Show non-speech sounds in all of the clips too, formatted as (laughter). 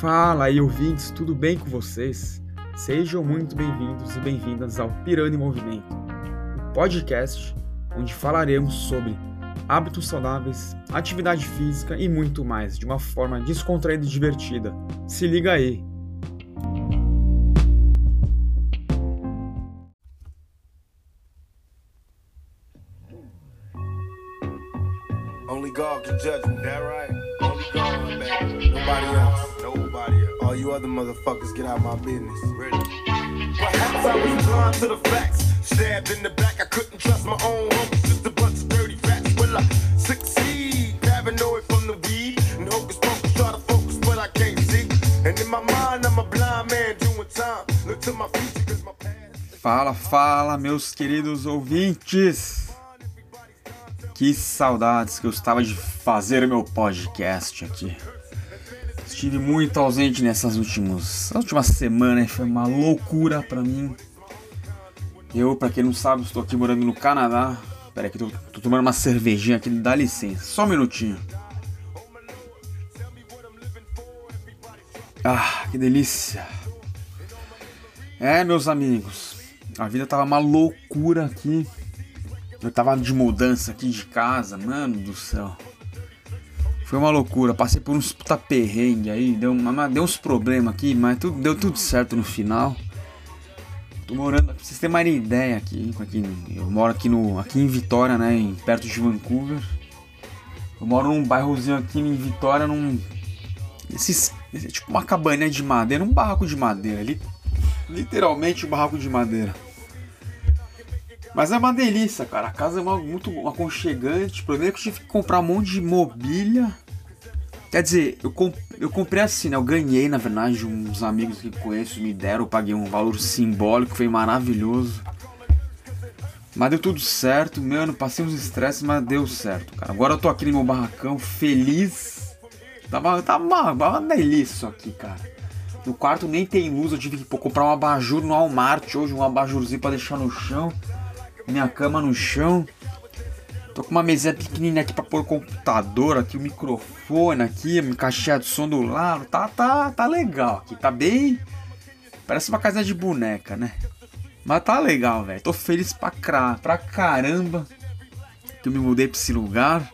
Fala aí, ouvintes, tudo bem com vocês? Sejam muito bem-vindos e bem-vindas ao Pirani em Movimento, um podcast onde falaremos sobre hábitos saudáveis, atividade física e muito mais, de uma forma descontraída e divertida. Se liga aí! Only God can judge me. That right? Only God, man. Nobody else. All you other motherfuckers get out my business. Perhaps I was blind to the facts. Stabbed in the back, I couldn't trust my own homies. Just a bunch of dirty facts. Will I succeed? Paranoid from the weed. And hocus pocus, try to focus, but I can't see. And in my mind, I'm a blind man doing time. Look to my future, cause my past. Fala, fala, meus queridos ouvintes! Que saudades que eu estava de fazer o meu podcast aqui. Estive muito ausente nessas últimas, últimas semanas, foi uma loucura pra mim. Eu, pra quem não sabe, estou aqui morando no Canadá. Pera aí que tô, tô tomando uma cervejinha aqui, dá licença, só um minutinho. Ah, que delícia! É, meus amigos, a vida tava uma loucura aqui. Eu tava de mudança aqui de casa, mano do céu. Foi uma loucura, passei por uns puta perrengue aí, deu, uma, deu uns problemas aqui, mas tudo, deu tudo certo no final. Tô morando, pra vocês terem uma ideia aqui, aqui, eu moro aqui, no, aqui em Vitória, né, em, perto de Vancouver. Eu moro num bairrozinho aqui em Vitória, num... Esses, esse, tipo uma cabaninha de madeira, um barraco de madeira, li, literalmente um barraco de madeira. Mas é uma delícia, cara. A casa é uma, muito aconchegante. O problema é que eu tive que comprar um monte de mobília. Quer dizer, eu, comp eu comprei assim, né? Eu ganhei, na verdade, uns amigos que conheço me deram. Eu paguei um valor simbólico, foi maravilhoso. Mas deu tudo certo, mano. Passei uns estresses, mas deu certo, cara. Agora eu tô aqui no meu barracão, feliz. Tava, tava uma, uma delícia isso aqui, cara. No quarto nem tem luz, eu tive que comprar um abajur no Walmart hoje, um abajurzinho pra deixar no chão minha cama no chão. Tô com uma mesinha pequenininha aqui pra pôr o computador, aqui o microfone aqui, a caixinha de som do lado. Tá, tá, tá legal aqui, tá bem. Parece uma casa de boneca, né? Mas tá legal, velho. Tô feliz pra, cra... pra caramba que eu me mudei pra esse lugar.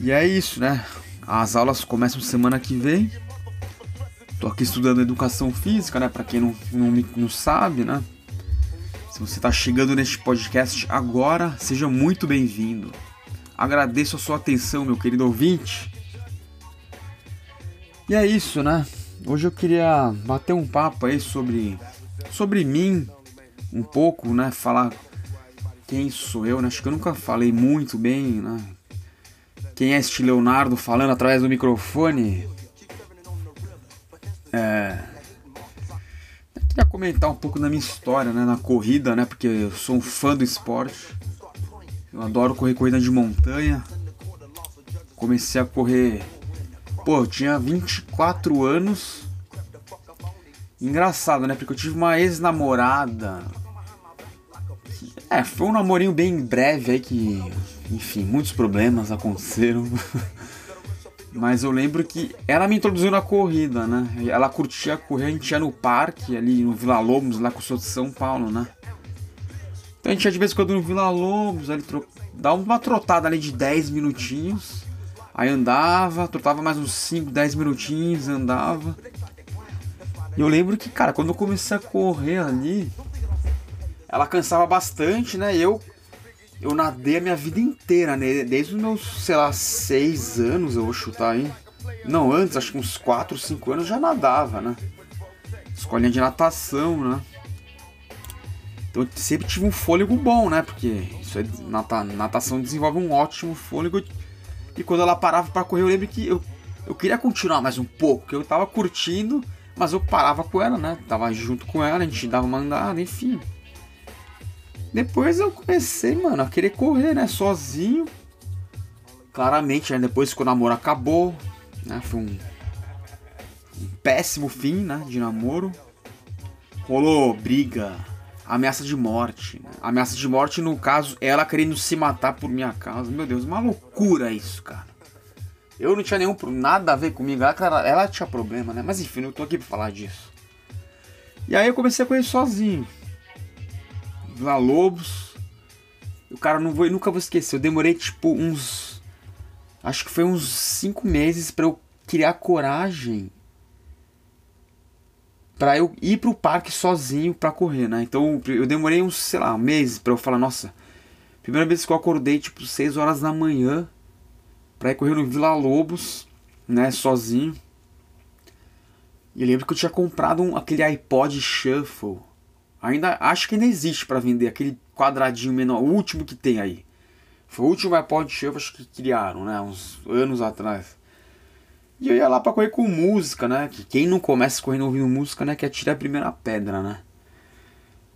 E é isso, né? As aulas começam semana que vem. Tô aqui estudando educação física, né? Pra quem não, não, não sabe, né? Se você está chegando neste podcast agora, seja muito bem-vindo. Agradeço a sua atenção, meu querido ouvinte. E é isso, né? Hoje eu queria bater um papo aí sobre sobre mim, um pouco, né? Falar quem sou eu, né? Acho que eu nunca falei muito bem, né? Quem é este Leonardo falando através do microfone? É, queria comentar um pouco da minha história, né, na corrida, né, porque eu sou um fã do esporte. Eu adoro correr corrida de montanha. Comecei a correr, pô, eu tinha 24 anos. Engraçado, né, porque eu tive uma ex-namorada. É, foi um namorinho bem breve aí que, enfim, muitos problemas aconteceram. (laughs) Mas eu lembro que ela me introduziu na corrida, né? Ela curtia correr, a gente ia no parque ali no Vila Lobos, lá com o sou de São Paulo, né? Então a gente ia de vez em quando no Vila Lobos, ali tro... uma trotada ali de 10 minutinhos. Aí andava, trotava mais uns 5, 10 minutinhos, andava. E eu lembro que, cara, quando eu comecei a correr ali, ela cansava bastante, né? E eu eu nadei a minha vida inteira, né? Desde os meus, sei lá, seis anos eu vou chutar aí. Não, antes, acho que uns 4, 5 anos já nadava, né? Escolinha de natação, né? Então eu sempre tive um fôlego bom, né? Porque isso é, nata, natação desenvolve um ótimo fôlego. E quando ela parava para correr, eu lembro que eu, eu queria continuar mais um pouco, que eu tava curtindo, mas eu parava com ela, né? Tava junto com ela, a gente dava uma andada, enfim. Depois eu comecei, mano, a querer correr, né? Sozinho. Claramente, né? depois que o namoro acabou, né? Foi um, um péssimo fim, né? De namoro. Rolou briga, ameaça de morte. Né? Ameaça de morte, no caso, ela querendo se matar por minha causa. Meu Deus, uma loucura isso, cara. Eu não tinha nenhum nada a ver comigo, ela, ela tinha problema, né? Mas enfim, não tô aqui pra falar disso. E aí eu comecei a correr sozinho. Vila Lobos. O cara não vou, nunca vou esquecer. Eu demorei tipo uns. Acho que foi uns 5 meses para eu criar coragem para eu ir pro parque sozinho para correr, né? Então eu demorei uns, sei lá, meses para eu falar, nossa, primeira vez que eu acordei tipo 6 horas da manhã para ir correr no Vila Lobos, né, sozinho. E eu lembro que eu tinha comprado um, aquele iPod Shuffle. Ainda acho que ainda existe para vender aquele quadradinho menor, o último que tem aí. Foi o último iPod Shuffle acho que criaram, né, uns anos atrás. E eu ia lá pra correr com música, né? Que quem não começa correndo ouvindo música, né? Que atira a primeira pedra, né?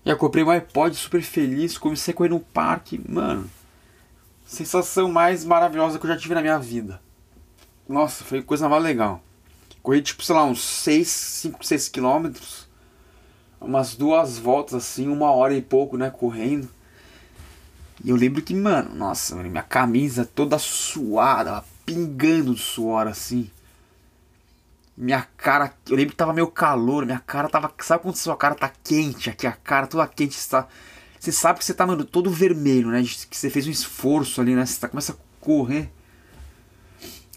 E eu comprei um iPod super feliz, comecei a correr no parque, mano. Sensação mais maravilhosa que eu já tive na minha vida. Nossa, foi coisa mais legal. Corri tipo, sei lá, uns 6, 5, 6 quilômetros. Umas duas voltas assim, uma hora e pouco, né? Correndo. E eu lembro que, mano, nossa, minha camisa toda suada, pingando de suor assim. Minha cara, eu lembro que tava meio calor, minha cara tava. Sabe quando sua cara tá quente aqui, a cara toda quente, está. Você sabe que você tá, mano, todo vermelho, né? Que você fez um esforço ali, né? Você tá, começa a correr.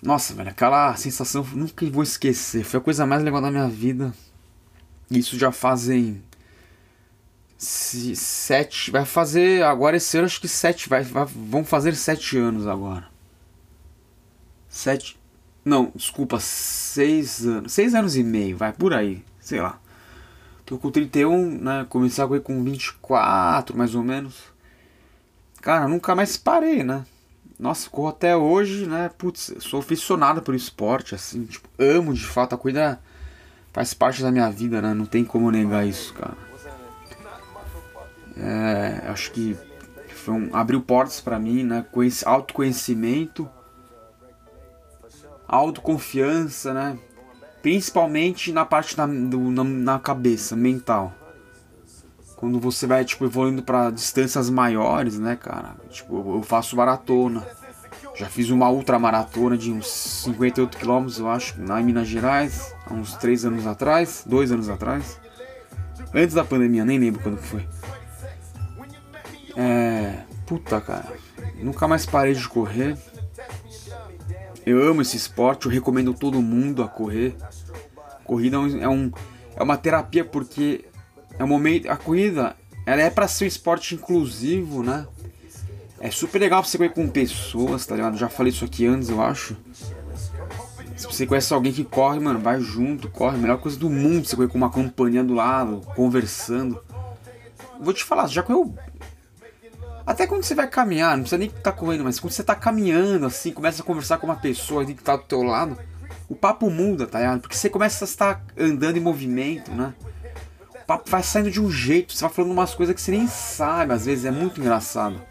Nossa, velho, aquela sensação nunca vou esquecer. Foi a coisa mais legal da minha vida. Isso já fazem. Sete. Vai fazer. Agora esse ano acho que sete. Vai, vai, vão fazer sete anos agora. Sete. Não, desculpa, seis anos. Seis anos e meio, vai por aí, sei lá. Tô com 31, né? Comecei a correr com 24, mais ou menos. Cara, nunca mais parei, né? Nossa, corro até hoje, né? Putz, sou aficionado pelo esporte, assim, tipo, amo de fato a corrida faz parte da minha vida, né? Não tem como negar isso, cara. É, acho que foi um, abriu portas para mim, né? Conheci, autoconhecimento autoconfiança, né? Principalmente na parte da, do, na, na, cabeça, mental. Quando você vai, tipo, evoluindo para distâncias maiores, né, cara? Tipo, eu faço maratona. Já fiz uma ultramaratona de uns 58 km, eu acho, em Minas Gerais, há uns 3 anos atrás, 2 anos atrás. Antes da pandemia, nem lembro quando foi. É. Puta, cara. Nunca mais parei de correr. Eu amo esse esporte, eu recomendo todo mundo a correr. Corrida é, um, é uma terapia porque é um momento. A corrida ela é para ser um esporte inclusivo, né? É super legal pra você correr com pessoas, tá ligado? Já falei isso aqui antes, eu acho. Se você conhece alguém que corre, mano, vai junto, corre. Melhor coisa do mundo você correr com uma companhia do lado, conversando. Vou te falar, já correu até quando você vai caminhar, não precisa nem estar tá correndo, mas quando você está caminhando assim, começa a conversar com uma pessoa que está do teu lado, o papo muda, tá ligado? Porque você começa a estar andando em movimento, né? O papo vai saindo de um jeito, você vai falando umas coisas que você nem sabe, às vezes é muito engraçado.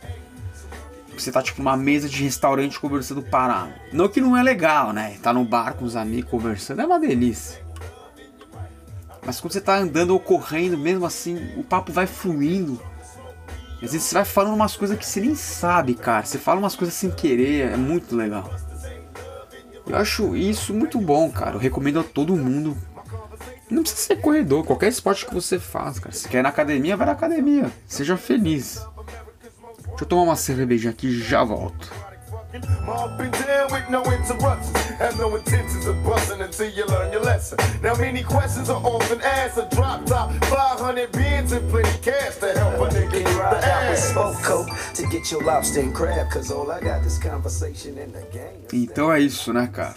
Você tá tipo numa mesa de restaurante conversando parado. Não que não é legal, né? Tá no bar com os amigos conversando, é uma delícia. Mas quando você tá andando ou correndo, mesmo assim, o papo vai fluindo às vezes você vai falando umas coisas que você nem sabe, cara. Você fala umas coisas sem querer, é muito legal. Eu acho isso muito bom, cara. Eu recomendo a todo mundo. Não precisa ser corredor, qualquer esporte que você faz, cara. Se quer ir na academia, vai na academia. Seja feliz. Deixa eu tomar uma cervejinha aqui e já volto. Down with no interruptions. Have no intentions of busting until you learn your lesson. Now, many questions are often asked. A drop top, 500 beans and plenty cash to help a nigga get the ass. to get your lobster and crab, cause all I got is conversation in the. Então é isso, né, cara?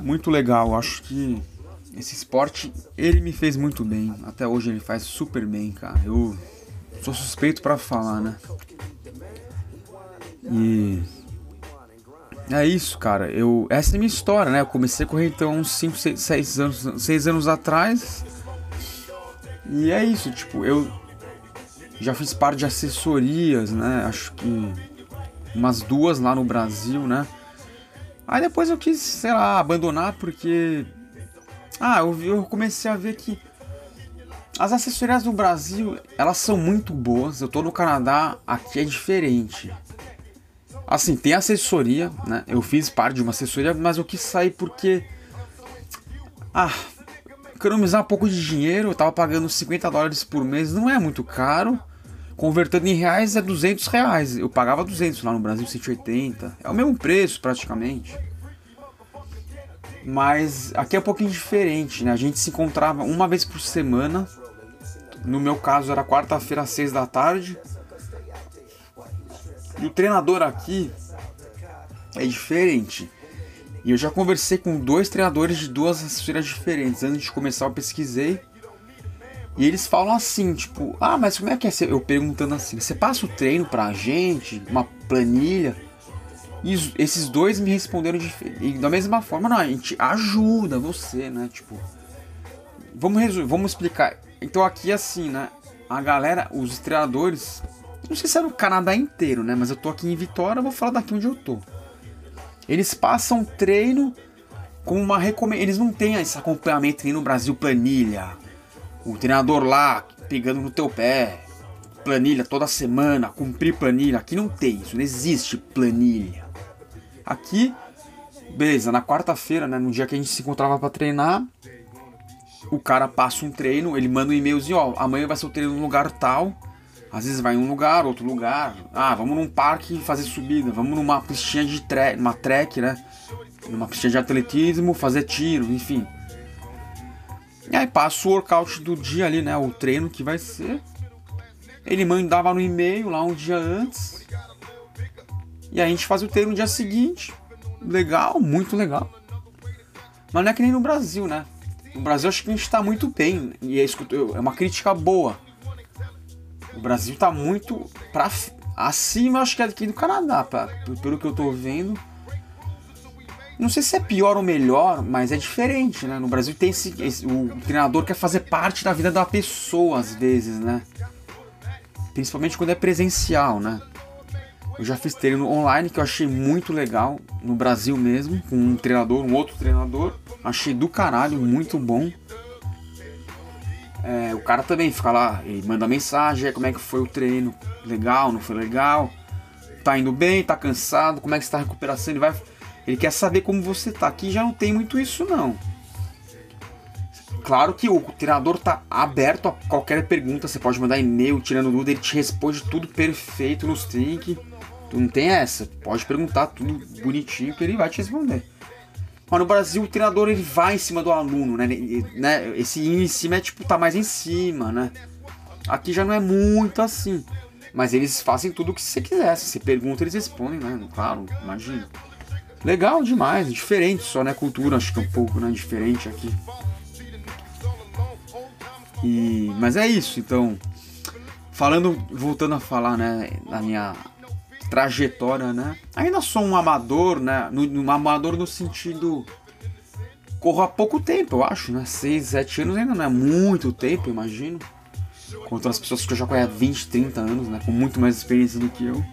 Muito legal. Acho que esse esporte, ele me fez muito bem. Até hoje ele faz super bem, cara. Eu sou suspeito para falar, né? E é isso, cara. Eu, essa é a minha história, né? Eu comecei a correr então uns 5, 6, anos, 6 anos atrás. E é isso, tipo, eu já fiz parte de assessorias, né? Acho que umas duas lá no Brasil, né? Aí depois eu quis, sei lá, abandonar porque. Ah, eu, eu comecei a ver que as assessorias do Brasil, elas são muito boas. Eu tô no Canadá, aqui é diferente. Assim, tem assessoria, né? Eu fiz parte de uma assessoria, mas eu quis sair porque. Ah, economizar um pouco de dinheiro, eu tava pagando 50 dólares por mês, não é muito caro. Convertendo em reais é 200 reais. Eu pagava 200 lá no Brasil, 180. É o mesmo preço praticamente. Mas aqui é um pouquinho diferente, né? A gente se encontrava uma vez por semana. No meu caso era quarta-feira às 6 da tarde. E o treinador aqui é diferente. E eu já conversei com dois treinadores de duas assessorias diferentes. Antes de começar, eu pesquisei. E eles falam assim, tipo, ah, mas como é que é? Eu perguntando assim, você passa o treino pra gente, uma planilha? E esses dois me responderam de, da mesma forma, não, a gente ajuda você, né? Tipo, vamos resolver, vamos explicar. Então aqui assim, né? A galera, os treinadores, não sei se é no Canadá inteiro, né? Mas eu tô aqui em Vitória, eu vou falar daqui onde eu tô. Eles passam treino com uma recomendação. Eles não têm esse acompanhamento nem no Brasil planilha. O treinador lá pegando no teu pé. Planilha toda semana, cumprir planilha. Aqui não tem isso, não existe planilha. Aqui, beleza, na quarta-feira, né, no dia que a gente se encontrava para treinar, o cara passa um treino, ele manda um e-mailzinho, ó, amanhã vai ser o treino num lugar tal às vezes vai em um lugar, outro lugar. Ah, vamos num parque fazer subida, vamos numa pistinha de trek, uma trek, né? Numa pistinha de atletismo, fazer tiro, enfim. E aí passa o workout do dia ali, né? O treino que vai ser. Ele mandava no e-mail lá um dia antes. E a gente faz o treino no dia seguinte. Legal, muito legal. Mas não é que nem no Brasil, né? No Brasil acho que a gente tá muito bem. E é, é uma crítica boa o Brasil tá muito pra, acima, acho que é aqui do Canadá, pra, pelo que eu tô vendo. Não sei se é pior ou melhor, mas é diferente, né? No Brasil tem esse, esse, o treinador quer fazer parte da vida da pessoa às vezes, né? Principalmente quando é presencial, né? Eu já fiz treino online que eu achei muito legal no Brasil mesmo, com um treinador, um outro treinador. Achei do caralho, muito bom. É, o cara também fica lá, ele manda mensagem, como é que foi o treino, legal, não foi legal, tá indo bem, tá cansado, como é que está a recuperação, ele vai, ele quer saber como você tá. Aqui já não tem muito isso não. Claro que o treinador tá aberto a qualquer pergunta, você pode mandar e-mail, tirando dúvida, ele te responde tudo perfeito nos trinks. Tu não tem essa, pode perguntar tudo bonitinho que ele vai te responder. Mas no Brasil o treinador ele vai em cima do aluno, né? né? Esse em cima é tipo, tá mais em cima, né? Aqui já não é muito assim. Mas eles fazem tudo o que você quiser. Se você pergunta, eles respondem, né? Claro, imagina. Legal demais, diferente só, né? Cultura, acho que é um pouco né? diferente aqui. E, mas é isso, então. Falando, voltando a falar, né, da minha trajetória, né? Ainda sou um amador, né? No, um amador no sentido. Corro há pouco tempo, eu acho, né? 6, 7 anos ainda não é muito tempo, imagino. Contra as pessoas que eu já conheço há 20, 30 anos, né? Com muito mais experiência do que eu.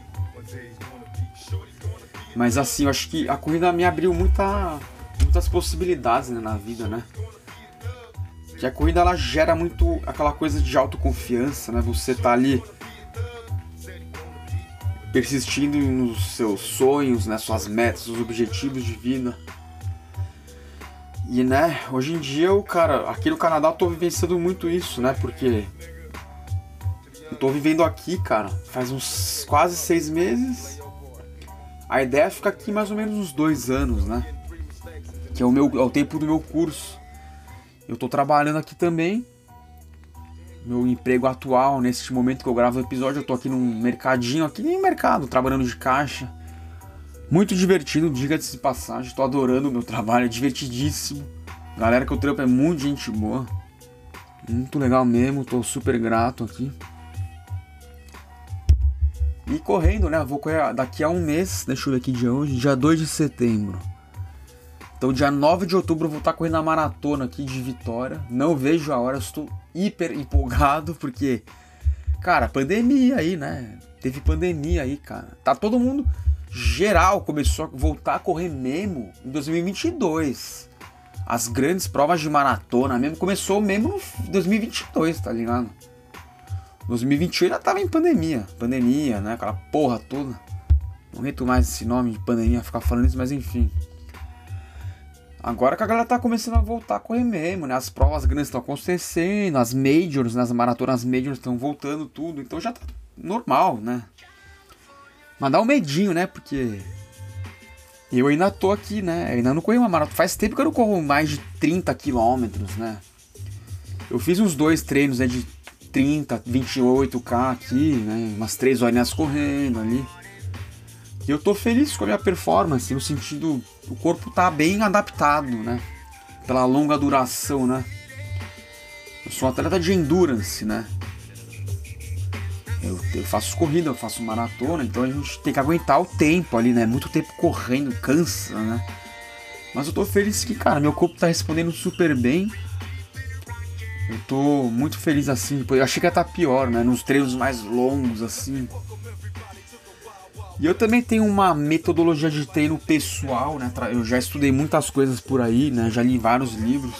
Mas assim, eu acho que a corrida me abriu muita, muitas possibilidades né, na vida, né? Que a corrida ela gera muito aquela coisa de autoconfiança, né? Você tá ali persistindo nos seus sonhos, nas suas metas, seus objetivos de vida. E né, hoje em dia eu, cara, aqui no Canadá eu tô vivenciando muito isso, né? Porque eu tô vivendo aqui, cara, faz uns quase seis meses. A ideia é ficar aqui mais ou menos uns dois anos, né? Que é o, meu, é o tempo do meu curso. Eu tô trabalhando aqui também meu emprego atual, nesse momento que eu gravo o episódio, eu tô aqui num mercadinho, aqui nem mercado, trabalhando de caixa. Muito divertido, diga-se de passagem, tô adorando o meu trabalho, é divertidíssimo. Galera que eu trampo é muito gente boa. Muito legal mesmo, tô super grato aqui. E correndo, né? Vou correr daqui a um mês, deixa eu ver aqui de hoje, dia 2 de setembro. Então, dia 9 de outubro, eu vou estar correndo a maratona aqui de Vitória. Não vejo a hora, estou hiper empolgado, porque, cara, pandemia aí, né? Teve pandemia aí, cara. Tá todo mundo, geral, começou a voltar a correr mesmo em 2022. As grandes provas de maratona mesmo começou mesmo em 2022, tá ligado? 2021 ainda tava em pandemia. Pandemia, né? Aquela porra toda. Não aguento mais esse nome de pandemia ficar falando isso, mas enfim. Agora que a galera tá começando a voltar a correr mesmo, né? As provas grandes estão acontecendo, as majors, né? as maratonas majors estão voltando tudo, então já tá normal, né? Mas dá um medinho, né? Porque eu ainda tô aqui, né? Eu ainda não corri uma maratona. Faz tempo que eu não corro mais de 30 quilômetros, né? Eu fiz uns dois treinos né, de 30, 28k aqui, né? Umas três horinhas correndo ali. E eu tô feliz com a minha performance, no sentido. O corpo tá bem adaptado, né? Pela longa duração, né? Eu sou um atleta de endurance, né? Eu, eu faço corrida, eu faço maratona, então a gente tem que aguentar o tempo ali, né? Muito tempo correndo, cansa, né? Mas eu tô feliz que, cara, meu corpo tá respondendo super bem. Eu tô muito feliz assim. Eu achei que ia estar tá pior, né? Nos treinos mais longos, assim. E eu também tenho uma metodologia de treino pessoal, né? Eu já estudei muitas coisas por aí, né? Já li vários livros.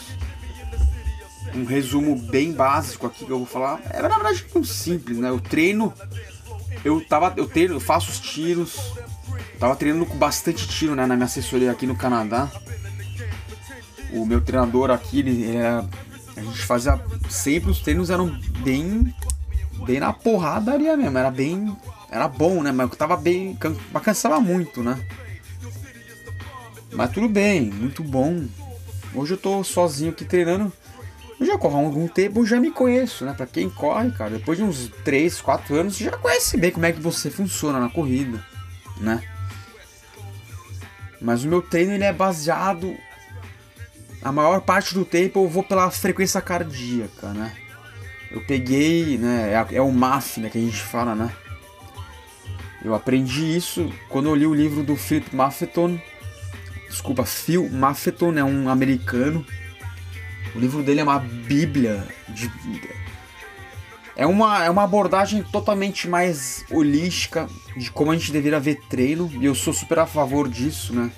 Um resumo bem básico aqui que eu vou falar. É na verdade muito simples, né? Eu treino, eu tava, eu treino, eu faço os tiros. tava treinando com bastante tiro, né? Na minha assessoria aqui no Canadá. O meu treinador aqui, ele, a gente fazia sempre os treinos eram bem, bem na porradaria mesmo. Era bem era bom, né? Mas tava bem. Mas cansava muito, né? Mas tudo bem, muito bom. Hoje eu tô sozinho aqui treinando. Eu já corro há algum tempo, já me conheço, né? Pra quem corre, cara, depois de uns 3, 4 anos, você já conhece bem como é que você funciona na corrida, né? Mas o meu treino ele é baseado. A maior parte do tempo eu vou pela frequência cardíaca, né? Eu peguei, né? É, é o MAF, né? Que a gente fala, né? Eu aprendi isso quando eu li o livro do Philip Maffeton. Desculpa, Phil Maffeton é um americano. O livro dele é uma bíblia de é uma, é uma abordagem totalmente mais holística de como a gente deveria ver treino, e eu sou super a favor disso, né?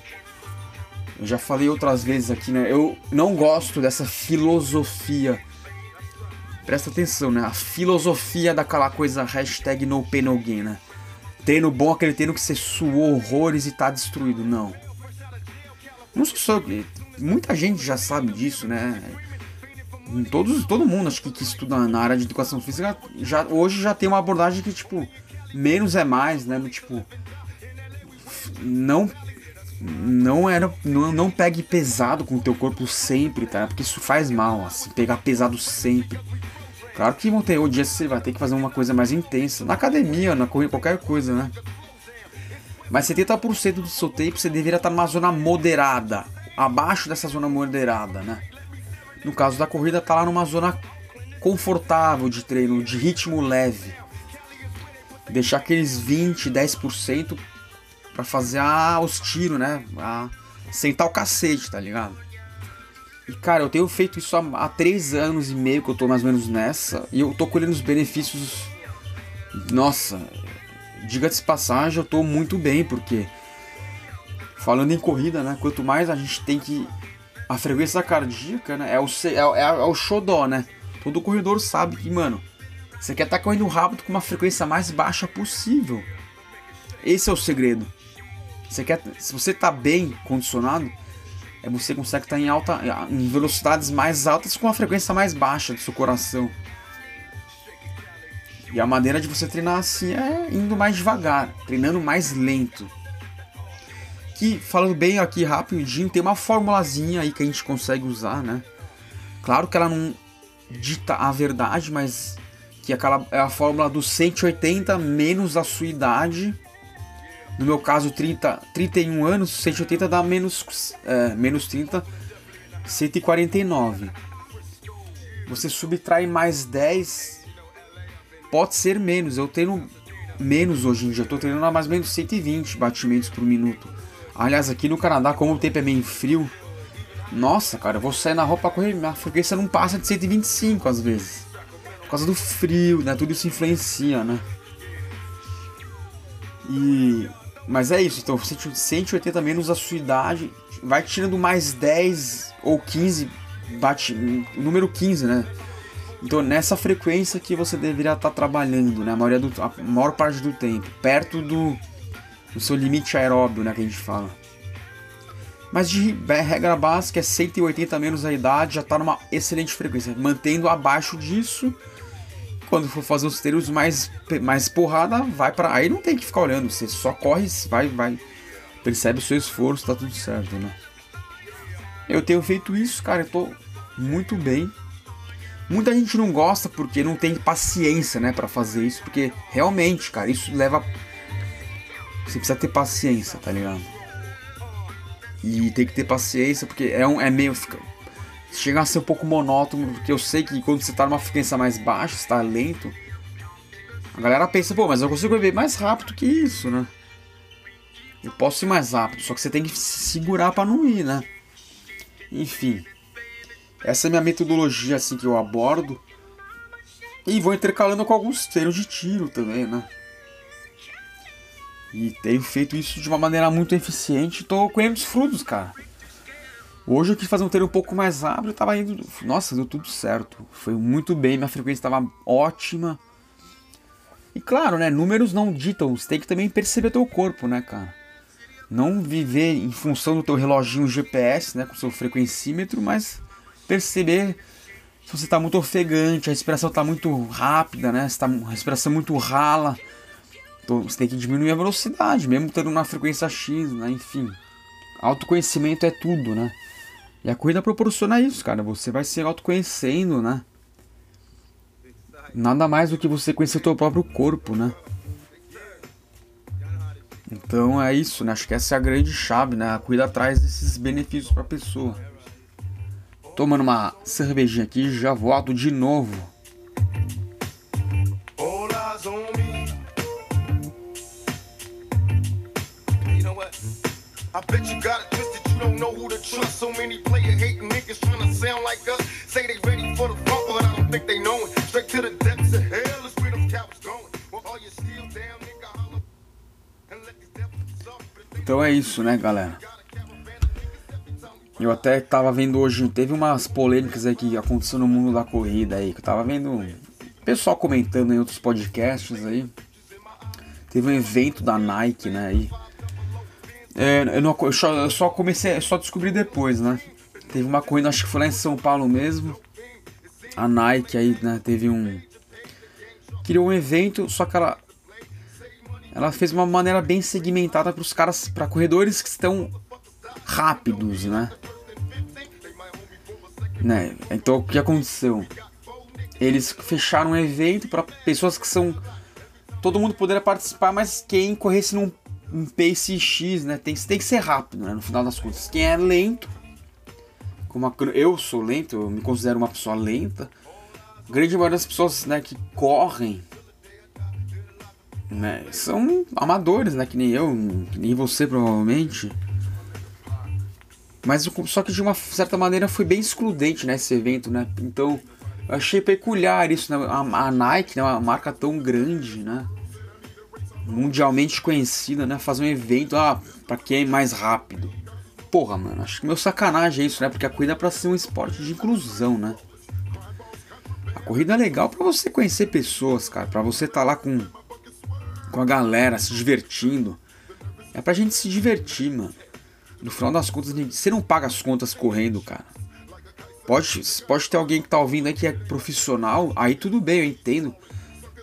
Eu já falei outras vezes aqui, né? Eu não gosto dessa filosofia. Presta atenção, né? A filosofia daquela coisa hashtag no pain no gain, né? Treino bom aquele treino que você suou horrores e tá destruído. Não. Não sou. Muita gente já sabe disso, né? Todos, todo mundo acho que, que estuda na área de educação física já, hoje já tem uma abordagem que, tipo, menos é mais, né? Tipo, não não era não, não pegue pesado com o teu corpo sempre, tá? Porque isso faz mal, assim, pegar pesado sempre. Claro que vão ter o dia você vai ter que fazer uma coisa mais intensa. Na academia, na corrida, qualquer coisa, né? Mas 70% do seu tempo você deveria estar numa zona moderada. Abaixo dessa zona moderada, né? No caso da corrida, tá lá numa zona confortável de treino, de ritmo leve. Deixar aqueles 20, 10% para fazer os tiros, né? Sentar o cacete, tá ligado? E cara, eu tenho feito isso há, há três anos e meio que eu tô mais ou menos nessa. E eu tô colhendo os benefícios. Nossa, diga-se passagem, eu tô muito bem, porque. Falando em corrida, né? Quanto mais a gente tem que. A frequência cardíaca, né? É o, é, é, é o xodó, né? Todo corredor sabe que, mano, você quer estar tá correndo rápido com uma frequência mais baixa possível. Esse é o segredo. Você quer, se você tá bem condicionado, é você consegue estar em alta em velocidades mais altas com a frequência mais baixa do seu coração. E a maneira de você treinar assim é indo mais devagar, treinando mais lento. Que falando bem aqui rapidinho, tem uma formulazinha aí que a gente consegue usar, né? Claro que ela não dita a verdade, mas que aquela é a fórmula do 180 menos a sua idade no meu caso, 30, 31 anos, 180 dá menos, é, menos 30, 149. Você subtrai mais 10, pode ser menos. Eu tenho menos hoje em dia, tô treinando a mais ou menos 120 batimentos por minuto. Aliás, aqui no Canadá, como o tempo é meio frio, nossa, cara, eu vou sair na pra correr, minha frequência não passa de 125 às vezes. Por causa do frio, né? Tudo isso influencia, né? E mas é isso, então 180 menos a sua idade, vai tirando mais 10 ou 15, bate número 15, né? Então nessa frequência que você deveria estar trabalhando, né? A, maioria do, a maior parte do tempo, perto do no seu limite aeróbio, né, que a gente fala. Mas de regra básica é 180 menos a idade, já está numa excelente frequência. Mantendo abaixo disso, quando for fazer os treinos mais, mais porrada, vai para Aí não tem que ficar olhando, você só corre, vai, vai. Percebe o seu esforço, tá tudo certo, né? Eu tenho feito isso, cara, eu tô muito bem. Muita gente não gosta porque não tem paciência, né, para fazer isso, porque realmente, cara, isso leva você precisa ter paciência, tá ligado? E tem que ter paciência, porque é, um, é meio. Chega a ser um pouco monótono, porque eu sei que quando você tá numa frequência mais baixa, você tá lento. A galera pensa, pô, mas eu consigo beber mais rápido que isso, né? Eu posso ir mais rápido, só que você tem que se segurar para não ir, né? Enfim. Essa é a minha metodologia assim que eu abordo. E vou intercalando com alguns treinos de tiro também, né? E tenho feito isso de uma maneira muito eficiente e tô colhendo os frutos, cara. Hoje eu quis fazer um treino um pouco mais rápido e tava indo. Nossa, deu tudo certo. Foi muito bem, minha frequência estava ótima. E claro, né? Números não ditam, você tem que também perceber teu corpo, né, cara? Não viver em função do teu reloginho GPS, né, com seu frequencímetro, mas perceber se você está muito ofegante, a respiração está muito rápida, né? Se tá, a respiração muito rala, então, você tem que diminuir a velocidade, mesmo tendo uma frequência X, né? Enfim, autoconhecimento é tudo, né? E a corrida proporciona isso, cara. Você vai se autoconhecendo, né? Nada mais do que você conhecer o teu próprio corpo, né? Então é isso, né? Acho que essa é a grande chave, né? A corrida traz esses benefícios para a pessoa. Tomando uma cervejinha aqui, já volto de novo. I bet you got it don't know who to trust. So many player hating niggas trying to sound like us. Say they ready for the but I don't think they know it. Straight to the depths of hell is where them cowards going. Well, all you still down, nigga, holler. And let these devils. Então é isso, né, galera? Eu até tava vendo hoje, teve umas polêmicas aí que aconteceu no mundo da corrida aí, que eu tava vendo pessoal comentando em outros podcasts aí. Teve um evento da Nike, né, aí é, eu, não, eu, só, eu só comecei, só descobri depois, né? Teve uma corrida, acho que foi lá em São Paulo mesmo. A Nike aí, né, teve um. Criou um evento, só que ela. Ela fez uma maneira bem segmentada para os caras, para corredores que estão rápidos, né? né? Então o que aconteceu? Eles fecharam um evento para pessoas que são. Todo mundo poderia participar, mas quem corresse num um pace X, né? Tem, tem que ser rápido, né? No final das contas. Quem é lento, como a, eu sou lento, eu me considero uma pessoa lenta. A grande maioria das pessoas né, que correm né, são amadores, né? Que nem eu, que nem você provavelmente. Mas só que de uma certa maneira foi bem excludente né, esse evento, né? Então eu achei peculiar isso, né? A, a Nike, né, uma marca tão grande, né? Mundialmente conhecida, né? Fazer um evento, ah, pra quem é mais rápido. Porra, mano, acho que meu sacanagem é isso, né? Porque a corrida é pra ser um esporte de inclusão, né? A corrida é legal para você conhecer pessoas, cara. para você estar tá lá com, com a galera, se divertindo. É pra gente se divertir, mano. No final das contas, você não paga as contas correndo, cara. Pode, pode ter alguém que tá ouvindo aí que é profissional, aí tudo bem, eu entendo.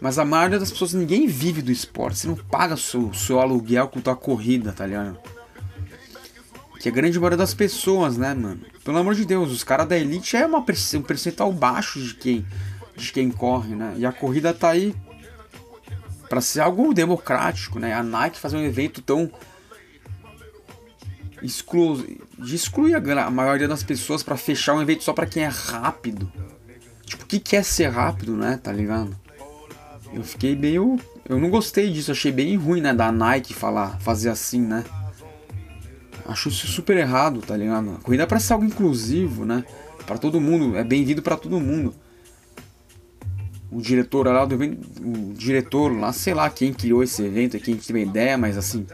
Mas a maioria das pessoas, ninguém vive do esporte. Você não paga seu, seu aluguel com tua corrida, tá ligado? Que a grande maioria das pessoas, né, mano? Pelo amor de Deus, os caras da elite é uma, um percentual baixo de quem, de quem corre, né? E a corrida tá aí para ser algo democrático, né? A Nike fazer um evento tão exclu de excluir a, a maioria das pessoas para fechar um evento só para quem é rápido. Tipo, o que quer é ser rápido, né? Tá ligado? Eu fiquei meio. Eu não gostei disso, achei bem ruim, né? Da Nike falar, fazer assim, né? Acho isso super errado, tá ligado? A corrida é pra ser algo inclusivo, né? Para todo mundo, é bem-vindo para todo mundo. O diretor lá o diretor lá, sei lá quem criou esse evento, quem teve ideia, mas assim,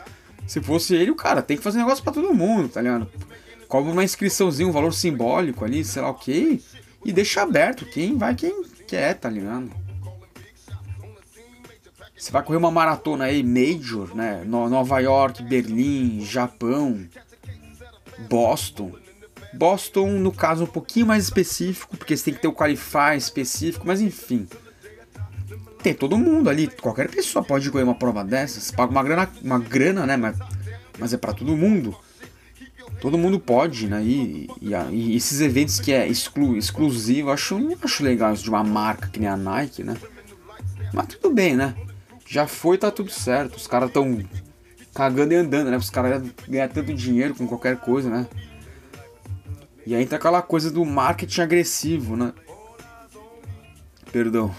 se fosse ele, o cara tem que fazer negócio para todo mundo, tá ligado? Cobra uma inscriçãozinha, um valor simbólico ali, sei lá o que, e deixa aberto quem vai quem quer, tá ligado? Você vai correr uma maratona aí, Major, né? Nova York, Berlim, Japão, Boston. Boston, no caso, um pouquinho mais específico, porque você tem que ter o Qualify específico, mas enfim. Tem todo mundo ali, qualquer pessoa pode correr uma prova dessas. Paga uma grana, uma grana né? Mas, mas é para todo mundo. Todo mundo pode, né? E, e, e esses eventos que é exclu, exclusivo, acho, acho legal isso de uma marca que nem a Nike, né? Mas tudo bem, né? Já foi, tá tudo certo. Os caras tão cagando e andando, né? Os caras ganham tanto dinheiro com qualquer coisa, né? E aí entra aquela coisa do marketing agressivo, né? Perdão.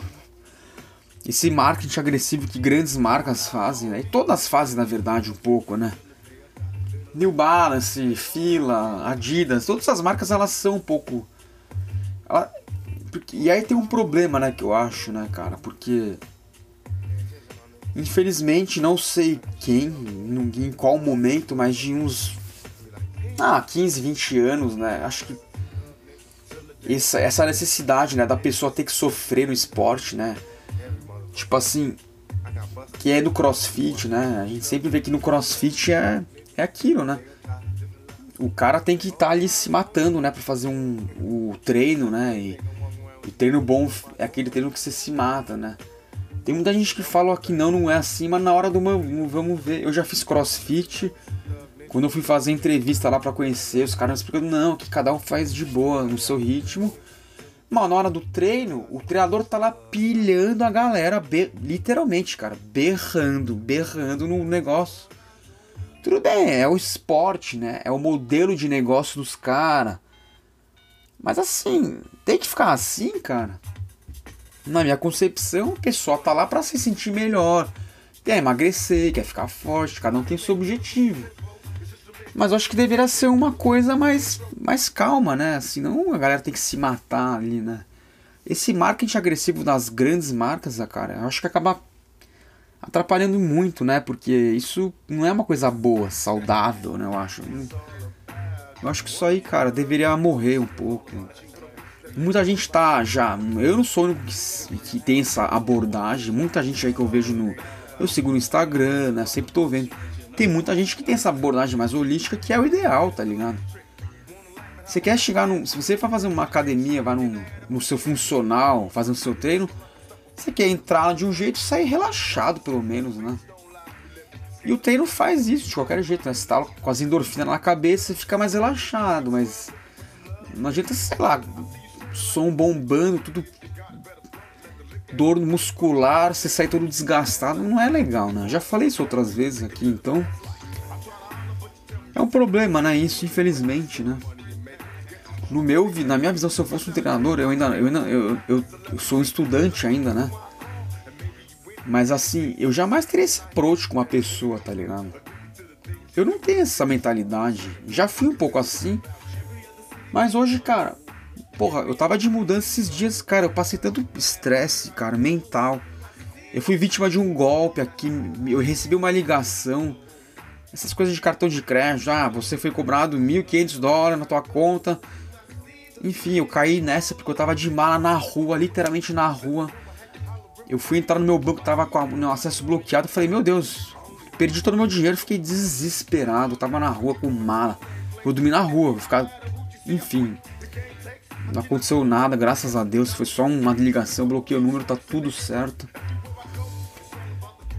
Esse marketing agressivo que grandes marcas fazem, né? E todas fazem, na verdade, um pouco, né? New Balance, Fila, Adidas, todas essas marcas elas são um pouco. Ela... E aí tem um problema, né, que eu acho, né, cara? Porque. Infelizmente, não sei quem, em qual momento, mas de uns. Ah, 15, 20 anos, né? Acho que. Essa, essa necessidade, né, da pessoa ter que sofrer no esporte, né? Tipo assim. Que é do crossfit, né? A gente sempre vê que no crossfit é é aquilo, né? O cara tem que estar tá ali se matando, né? Pra fazer um, o treino, né? E, o treino bom é aquele treino que você se mata, né? Tem muita gente que fala que não, não é assim, mas na hora do meu, vamos ver. Eu já fiz crossfit. Quando eu fui fazer entrevista lá para conhecer, os caras explicando, não, que cada um faz de boa, no seu ritmo. Mas na hora do treino, o treinador tá lá pilhando a galera, literalmente, cara, berrando, berrando no negócio. Tudo bem, é o esporte, né? É o modelo de negócio dos caras. Mas assim, tem que ficar assim, cara. Na minha concepção, o pessoal tá lá para se sentir melhor. Quer emagrecer, quer ficar forte, cada um tem seu objetivo. Mas eu acho que deveria ser uma coisa mais, mais calma, né? Assim, não a galera tem que se matar ali, né? Esse marketing agressivo das grandes marcas, cara, eu acho que acaba atrapalhando muito, né? Porque isso não é uma coisa boa, saudável, né? Eu acho. Eu acho que isso aí, cara, deveria morrer um pouco. Muita gente tá já. Eu não sou o único que, que tem essa abordagem. Muita gente aí que eu vejo no. Eu sigo no Instagram, né? Sempre tô vendo. Tem muita gente que tem essa abordagem mais holística que é o ideal, tá ligado? Você quer chegar no. Se você for fazer uma academia, vai no, no seu funcional, fazendo seu treino, você quer entrar de um jeito e sair relaxado, pelo menos, né? E o treino faz isso de qualquer jeito, né? Você tá com as endorfinas na cabeça, fica mais relaxado, mas não adianta, sei lá, som bombando, tudo dor muscular, você sai todo desgastado, não é legal, né? Já falei isso outras vezes aqui, então é um problema, né? Isso, infelizmente, né? no meu, na minha visão, se eu fosse um treinador, eu ainda, eu, ainda eu, eu, eu sou um estudante ainda, né? Mas assim, eu jamais teria esse approach com uma pessoa, tá ligado? Eu não tenho essa mentalidade. Já fui um pouco assim. Mas hoje, cara, porra, eu tava de mudança esses dias, cara. Eu passei tanto estresse, cara, mental. Eu fui vítima de um golpe aqui. Eu recebi uma ligação. Essas coisas de cartão de crédito. Ah, você foi cobrado 1.500 dólares na tua conta enfim, eu caí nessa porque eu tava de mala na rua, literalmente na rua. Eu fui entrar no meu banco, tava com o acesso bloqueado. Falei, meu Deus, perdi todo o meu dinheiro, fiquei desesperado. Eu tava na rua com mala. Vou dormir na rua, vou ficar. Enfim. Não aconteceu nada, graças a Deus. Foi só uma ligação, bloqueei o número, tá tudo certo.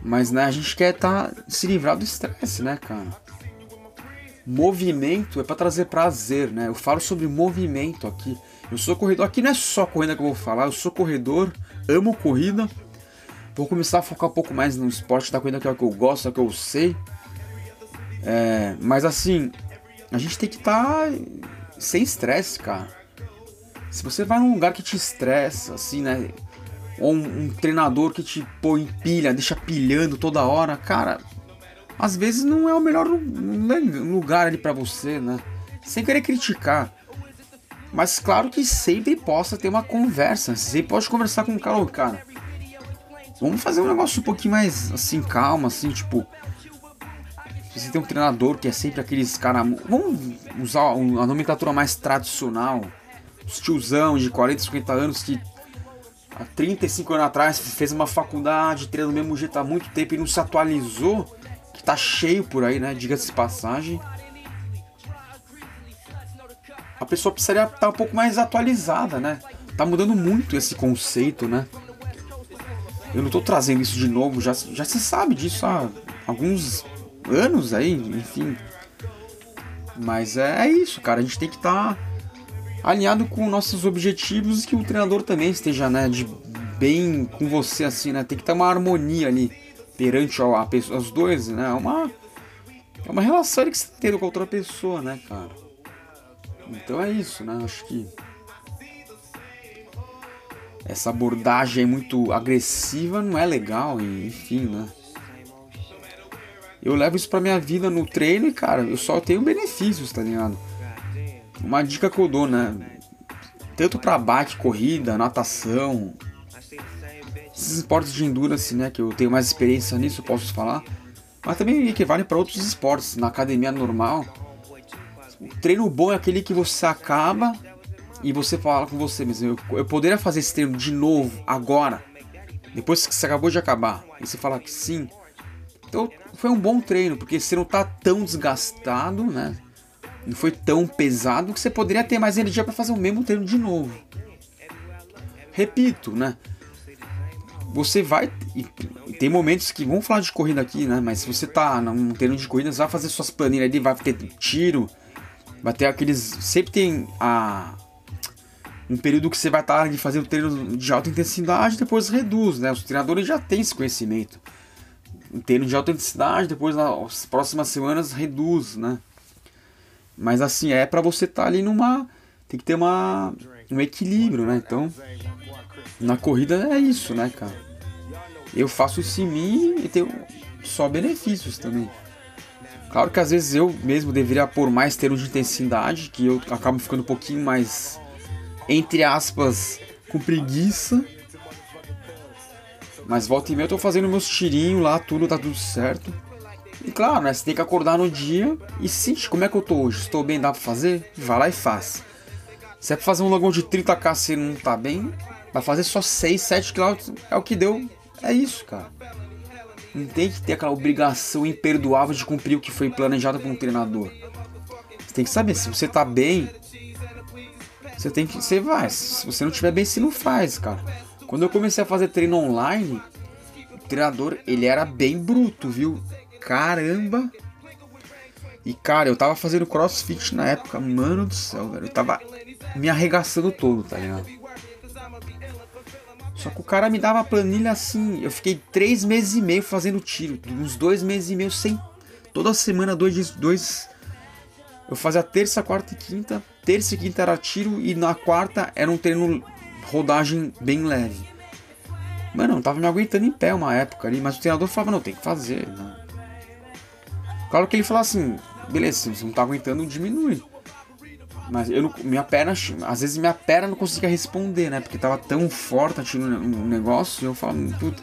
Mas né, a gente quer tá, se livrar do estresse, né, cara? movimento é para trazer prazer, né? Eu falo sobre movimento aqui. Eu sou corredor, aqui não é só corrida que eu vou falar, eu sou corredor, amo corrida. Vou começar a focar um pouco mais no esporte da corrida que é o que eu gosto, é o que eu sei. É, mas assim, a gente tem que estar tá sem estresse, cara. Se você vai num lugar que te estressa, assim, né? Ou um, um treinador que te põe pilha, deixa pilhando toda hora, cara, às vezes não é o melhor lugar ali para você, né? Sem querer criticar. Mas claro que sempre possa ter uma conversa. Você pode conversar com o cara, cara. Vamos fazer um negócio um pouquinho mais assim, calma, assim, tipo. Você tem um treinador que é sempre aqueles caras. Vamos usar a nomenclatura mais tradicional. Tiozão de 40, 50 anos que há 35 anos atrás fez uma faculdade, treina do mesmo jeito há muito tempo e não se atualizou, que tá cheio por aí, né? Diga-se de passagem. A pessoa precisaria estar tá um pouco mais atualizada, né? Tá mudando muito esse conceito, né? Eu não tô trazendo isso de novo, já, já se sabe disso há alguns anos aí, enfim. Mas é, é isso, cara. A gente tem que estar tá alinhado com nossos objetivos e que o treinador também esteja, né, de bem com você, assim, né? Tem que ter uma harmonia ali perante a, pessoa, os dois, né? É uma, é uma relação que você tá tendo com outra pessoa, né, cara? Então é isso, né? Acho que essa abordagem muito agressiva não é legal, enfim, né? Eu levo isso pra minha vida no treino e, cara, eu só tenho benefícios, tá ligado? Uma dica que eu dou, né? Tanto pra bike, corrida, natação, esses esportes de endurance, né? Que eu tenho mais experiência nisso, posso falar. Mas também equivale para outros esportes. Na academia normal, o treino bom é aquele que você acaba e você fala com você mesmo: eu, eu poderia fazer esse treino de novo, agora, depois que você acabou de acabar. E você fala que sim. Então foi um bom treino, porque você não tá tão desgastado, né? Não foi tão pesado que você poderia ter mais energia para fazer o mesmo treino de novo. Repito, né? Você vai. tem momentos que. Vamos falar de corrida aqui, né? Mas se você tá num treino de corrida, você vai fazer suas planilhas ali, vai ter tiro. Vai ter aqueles. Sempre tem a. Um período que você vai estar tá de fazer o treino de alta intensidade, depois reduz, né? Os treinadores já têm esse conhecimento em termos de alta intensidade, depois nas próximas semanas reduz, né? Mas assim, é para você estar tá ali numa. Tem que ter uma, um equilíbrio, né? Então, na corrida é isso, né, cara? Eu faço isso em mim e tenho só benefícios também. Claro que às vezes eu mesmo deveria pôr mais termos de intensidade, que eu acabo ficando um pouquinho mais, entre aspas, com preguiça mas volta e meia eu tô fazendo meus tirinhos lá, tudo tá tudo certo. E claro, né? Você tem que acordar no dia e sentir como é que eu tô hoje. Estou bem, dá pra fazer? Vai lá e faz. Se é pra fazer um logão de 30k se não tá bem, vai fazer só 6, 7 km. É o que deu. É isso, cara. Não tem que ter aquela obrigação imperdoável de cumprir o que foi planejado por um treinador. Você tem que saber, se você tá bem, você tem que. Você vai. Se você não tiver bem, você não faz, cara. Quando eu comecei a fazer treino online, o treinador, ele era bem bruto, viu? Caramba! E cara, eu tava fazendo crossfit na época, mano do céu, velho. Eu tava me arregaçando todo, tá ligado? Só que o cara me dava a planilha assim. Eu fiquei três meses e meio fazendo tiro. Uns dois meses e meio sem. Toda semana, dois. dois eu fazia terça, quarta e quinta. Terça e quinta era tiro. E na quarta era um treino rodagem bem leve. Mano, não tava me aguentando em pé uma época ali, mas o treinador falava, não, tem que fazer. Né? Claro que ele falava assim, beleza, se você não tá aguentando, diminui. Mas eu não, minha perna, às vezes minha perna não conseguia responder, né? Porque tava tão forte aqui no negócio, e eu falava, puta.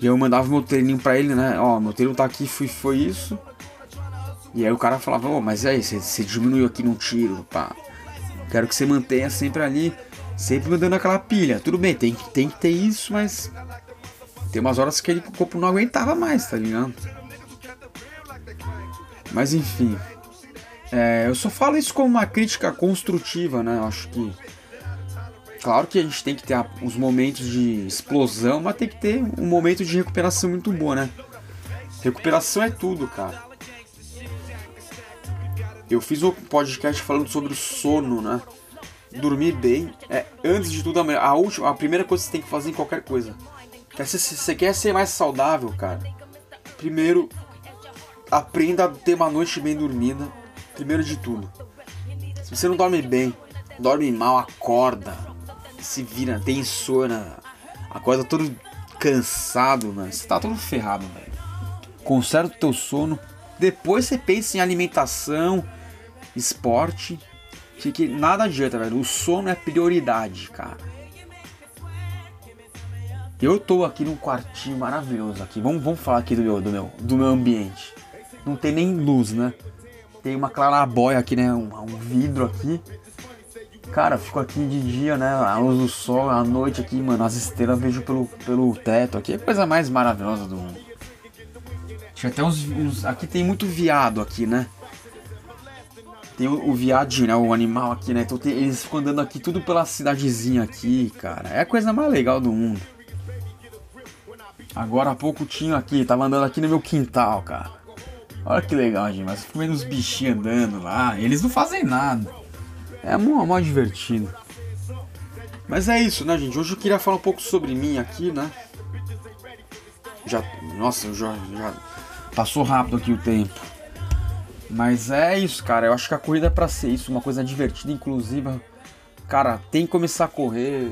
E eu mandava meu treininho pra ele, né? Ó, meu treino tá aqui, foi, foi isso. E aí o cara falava, ô, mas aí, você, diminuiu aqui no tiro, pá. Quero que você mantenha sempre ali sempre me dando aquela pilha. Tudo bem, tem, tem que ter isso, mas tem umas horas que ele, o corpo não aguentava mais, tá ligado? Mas enfim. É, eu só falo isso como uma crítica construtiva, né? Eu acho que. Claro que a gente tem que ter uns momentos de explosão, mas tem que ter um momento de recuperação muito boa, né? Recuperação é tudo, cara. Eu fiz um podcast falando sobre o sono, né? dormir bem é, antes de tudo, a, última, a primeira coisa que você tem que fazer em qualquer coisa. Se você quer ser mais saudável, cara, primeiro aprenda a ter uma noite bem dormida. Primeiro de tudo. Se você não dorme bem, dorme mal, acorda, se vira, tem insônia, acorda todo cansado, mano. Você tá todo ferrado, velho. Conserta o teu sono. Depois você pensa em alimentação, esporte que nada adianta, velho. O sono é prioridade, cara. Eu tô aqui num quartinho maravilhoso aqui. Vamos, vamos falar aqui do meu, do, meu, do meu ambiente. Não tem nem luz, né? Tem uma clarabóia aqui, né? Um, um vidro aqui. Cara, fico aqui de dia, né? A luz do sol, à noite aqui, mano, as estrelas vejo pelo, pelo teto aqui. É a coisa mais maravilhosa do mundo. Tinha até uns, uns, Aqui tem muito viado aqui, né? Tem o, o viadinho, né? O animal aqui, né? Então tem, eles ficam andando aqui tudo pela cidadezinha aqui, cara. É a coisa mais legal do mundo. Agora há pouco tinha aqui, tava andando aqui no meu quintal, cara. Olha que legal, gente. Mas fico vendo os bichinhos andando lá. Eles não fazem nada. É mó, mó divertido. Mas é isso, né, gente? Hoje eu queria falar um pouco sobre mim aqui, né? Já. Nossa, já, já passou rápido aqui o tempo. Mas é isso, cara. Eu acho que a corrida é pra ser isso, uma coisa divertida, inclusive. Cara, tem que começar a correr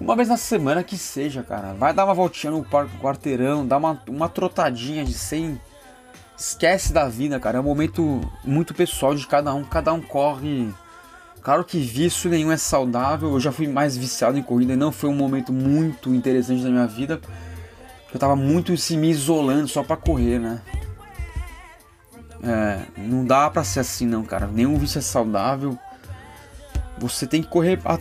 uma vez na semana que seja, cara. Vai dar uma voltinha no quarteirão, dá uma, uma trotadinha de 100. Esquece da vida, cara. É um momento muito pessoal de cada um. Cada um corre. Claro que vício nenhum é saudável. Eu já fui mais viciado em corrida e não foi um momento muito interessante da minha vida. Eu tava muito assim, me isolando só pra correr, né? É, não dá pra ser assim não, cara. Nenhum vício é saudável. Você tem que correr a,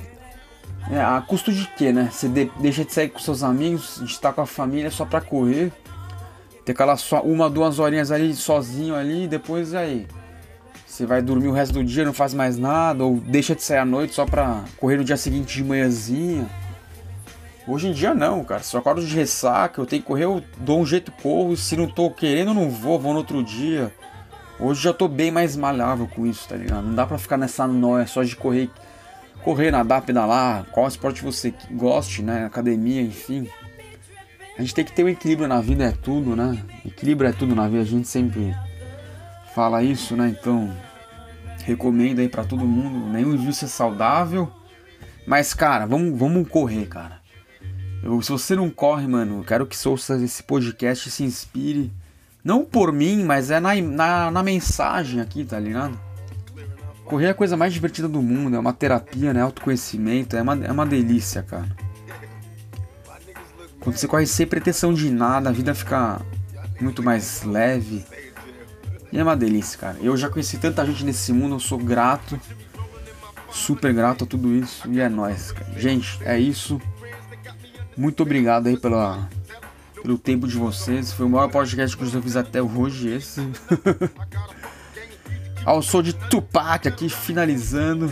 é, a custo de quê, né? Você de, deixa de sair com seus amigos, de estar com a família só pra correr. Ter aquela só uma, duas horinhas ali sozinho ali, e depois aí. Você vai dormir o resto do dia, não faz mais nada, ou deixa de sair à noite só pra correr no dia seguinte de manhãzinha. Hoje em dia não, cara. Se eu acordo de ressaca, eu tenho que correr, eu dou um jeito, corro. Se não tô querendo, não vou, vou no outro dia. Hoje já tô bem mais malhável com isso, tá ligado? Não dá pra ficar nessa noia só de correr, correr, nadar, pedalar, qual esporte você goste, né? Academia, enfim. A gente tem que ter um equilíbrio na vida, é tudo, né? Equilíbrio é tudo na vida, a gente sempre fala isso, né? Então, recomendo aí para todo mundo, nenhum vício é saudável. Mas, cara, vamos, vamos correr, cara. Eu, se você não corre, mano, eu quero que ouça esse podcast se inspire não por mim, mas é na, na, na mensagem aqui, tá ligado? Correr é a coisa mais divertida do mundo, é uma terapia, né? Autoconhecimento, é uma, é uma delícia, cara. Quando você corre sem pretensão de nada, a vida fica muito mais leve. E é uma delícia, cara. Eu já conheci tanta gente nesse mundo, eu sou grato. Super grato a tudo isso. E é nóis, cara. Gente, é isso. Muito obrigado aí pela, pelo tempo de vocês. Foi o maior podcast que eu fiz até hoje, esse. (laughs) Ao som de Tupac aqui, finalizando.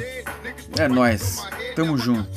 É nóis. Tamo junto.